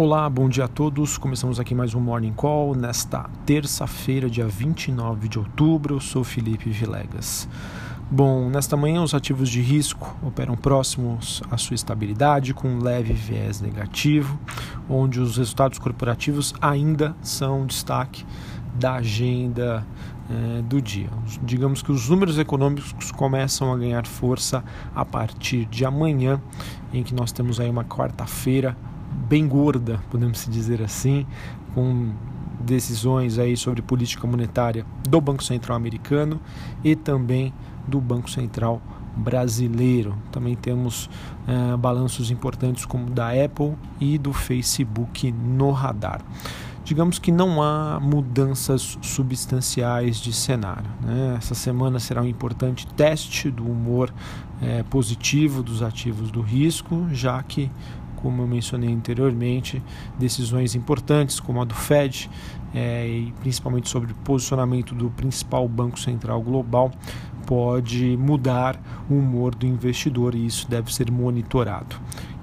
Olá, bom dia a todos. Começamos aqui mais um Morning Call nesta terça-feira, dia 29 de outubro. Eu sou Felipe Vilegas. Bom, nesta manhã os ativos de risco operam próximos à sua estabilidade com um leve viés negativo, onde os resultados corporativos ainda são destaque da agenda eh, do dia. Digamos que os números econômicos começam a ganhar força a partir de amanhã, em que nós temos aí uma quarta-feira bem gorda, podemos dizer assim, com decisões aí sobre política monetária do Banco Central americano e também do Banco Central brasileiro. Também temos uh, balanços importantes como da Apple e do Facebook no radar. Digamos que não há mudanças substanciais de cenário. Né? Essa semana será um importante teste do humor é, positivo dos ativos do risco, já que como eu mencionei anteriormente, decisões importantes como a do Fed é, e principalmente sobre o posicionamento do principal banco central global pode mudar o humor do investidor e isso deve ser monitorado.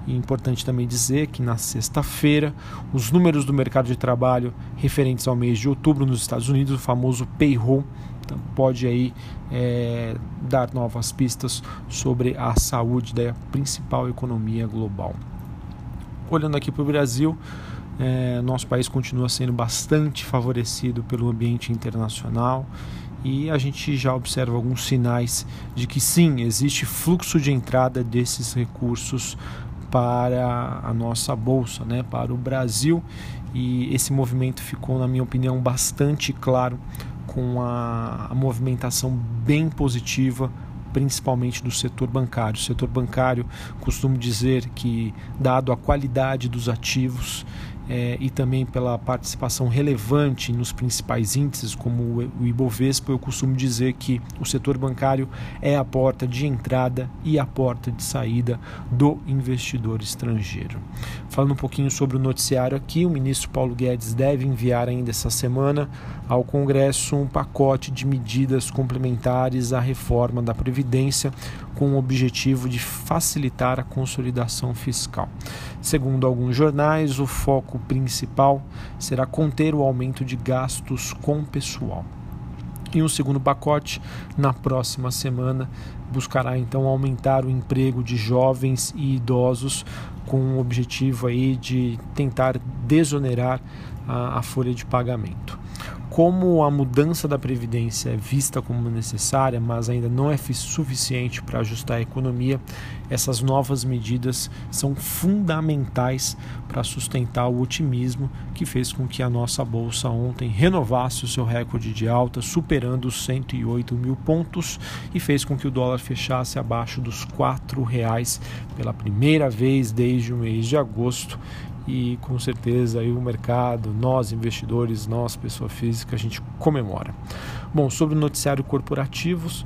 É importante também dizer que na sexta-feira, os números do mercado de trabalho referentes ao mês de outubro nos Estados Unidos, o famoso payroll, então, pode aí é, dar novas pistas sobre a saúde da principal economia global. Olhando aqui para o Brasil, é, nosso país continua sendo bastante favorecido pelo ambiente internacional e a gente já observa alguns sinais de que sim, existe fluxo de entrada desses recursos para a nossa bolsa, né, para o Brasil, e esse movimento ficou, na minha opinião, bastante claro com a, a movimentação bem positiva principalmente do setor bancário. O setor bancário costumo dizer que, dado a qualidade dos ativos é, e também pela participação relevante nos principais índices, como o Ibovespa, eu costumo dizer que o setor bancário é a porta de entrada e a porta de saída do investidor estrangeiro. Falando um pouquinho sobre o noticiário aqui, o ministro Paulo Guedes deve enviar ainda essa semana ao Congresso um pacote de medidas complementares à reforma da Previdência, com o objetivo de facilitar a consolidação fiscal. Segundo alguns jornais, o foco principal será conter o aumento de gastos com pessoal. E um segundo pacote, na próxima semana, buscará então aumentar o emprego de jovens e idosos com o objetivo aí de tentar desonerar a, a folha de pagamento como a mudança da Previdência é vista como necessária, mas ainda não é suficiente para ajustar a economia, essas novas medidas são fundamentais para sustentar o otimismo que fez com que a nossa Bolsa ontem renovasse o seu recorde de alta, superando os 108 mil pontos, e fez com que o dólar fechasse abaixo dos R$ reais pela primeira vez desde o mês de agosto e com certeza aí o mercado, nós investidores, nós pessoa física, a gente comemora. Bom, sobre o noticiário corporativos,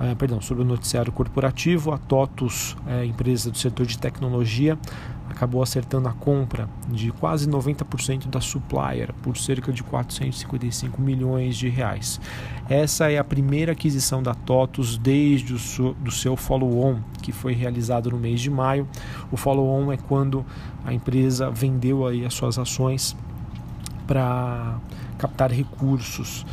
é, perdão, sobre o noticiário corporativo, a TOTUS, é, empresa do setor de tecnologia, acabou acertando a compra de quase 90% da Supplier por cerca de 455 milhões de reais. Essa é a primeira aquisição da TOTUS desde o seu, do seu follow-on, que foi realizado no mês de maio. O follow-on é quando a empresa vendeu aí as suas ações para captar recursos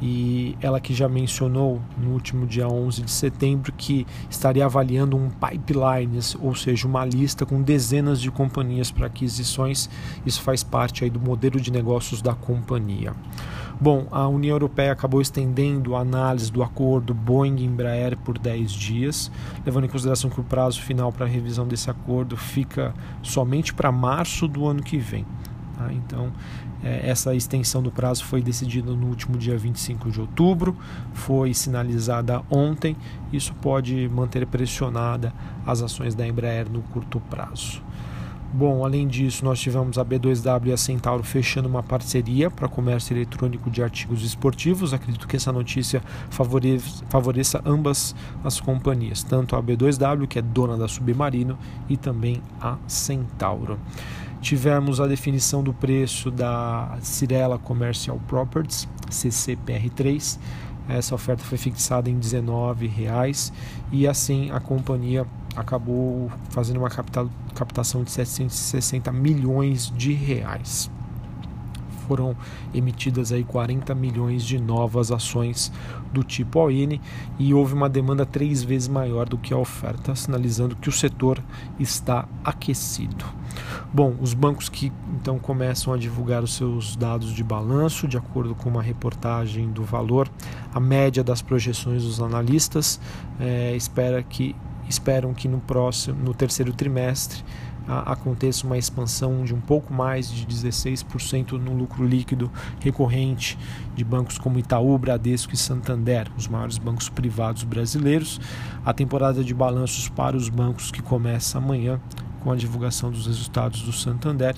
e ela que já mencionou no último dia 11 de setembro que estaria avaliando um pipeline, ou seja, uma lista com dezenas de companhias para aquisições. Isso faz parte aí do modelo de negócios da companhia. Bom, a União Europeia acabou estendendo a análise do acordo Boeing-Embraer por 10 dias, levando em consideração que o prazo final para a revisão desse acordo fica somente para março do ano que vem. Tá? Então, é, essa extensão do prazo foi decidida no último dia 25 de outubro, foi sinalizada ontem. Isso pode manter pressionada as ações da Embraer no curto prazo. Bom, além disso, nós tivemos a B2W e a Centauro fechando uma parceria para comércio eletrônico de artigos esportivos. Acredito que essa notícia favoreça, favoreça ambas as companhias, tanto a B2W, que é dona da Submarino, e também a Centauro. Tivemos a definição do preço da Cirela Commercial Properties, CCPR3. Essa oferta foi fixada em R$ 19,00 e assim a companhia acabou fazendo uma captação de 760 milhões de reais foram emitidas aí 40 milhões de novas ações do tipo ON e houve uma demanda três vezes maior do que a oferta, sinalizando que o setor está aquecido. Bom, os bancos que então começam a divulgar os seus dados de balanço, de acordo com uma reportagem do Valor, a média das projeções dos analistas é, espera que esperam que no próximo, no terceiro trimestre, a, aconteça uma expansão de um pouco mais de 16% no lucro líquido recorrente de bancos como Itaú, Bradesco e Santander, os maiores bancos privados brasileiros. A temporada de balanços para os bancos que começa amanhã com a divulgação dos resultados do Santander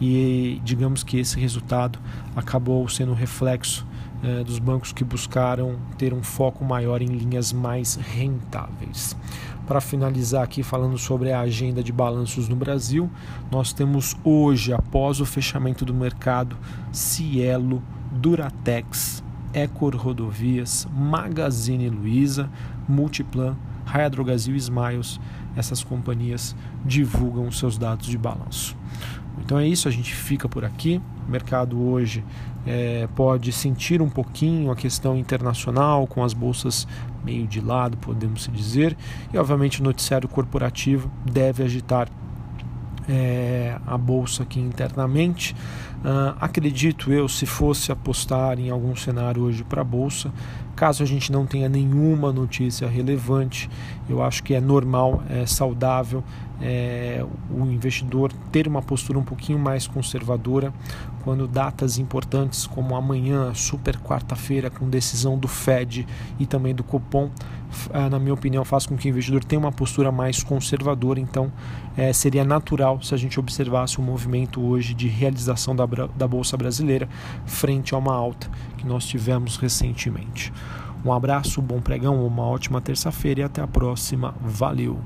e digamos que esse resultado acabou sendo reflexo eh, dos bancos que buscaram ter um foco maior em linhas mais rentáveis. Para finalizar aqui falando sobre a agenda de balanços no Brasil, nós temos hoje, após o fechamento do mercado, Cielo, Duratex, Ecor Rodovias, Magazine Luiza, Multiplan, Raia Drogazil e Smiles. Essas companhias divulgam seus dados de balanço. Então é isso, a gente fica por aqui. O mercado hoje é, pode sentir um pouquinho a questão internacional, com as bolsas meio de lado, podemos dizer, e obviamente o noticiário corporativo deve agitar é, a bolsa aqui internamente. Uh, acredito eu, se fosse apostar em algum cenário hoje para a bolsa, caso a gente não tenha nenhuma notícia relevante, eu acho que é normal, é saudável é, o investidor ter uma postura um pouquinho mais conservadora quando datas importantes como amanhã, super quarta-feira, com decisão do Fed e também do Copom, é, na minha opinião, faz com que o investidor tenha uma postura mais conservadora. Então, é, seria natural se a gente observasse o um movimento hoje de realização da, da Bolsa Brasileira frente a uma alta que nós tivemos recentemente. Um abraço, bom pregão, uma ótima terça-feira e até a próxima. Valeu!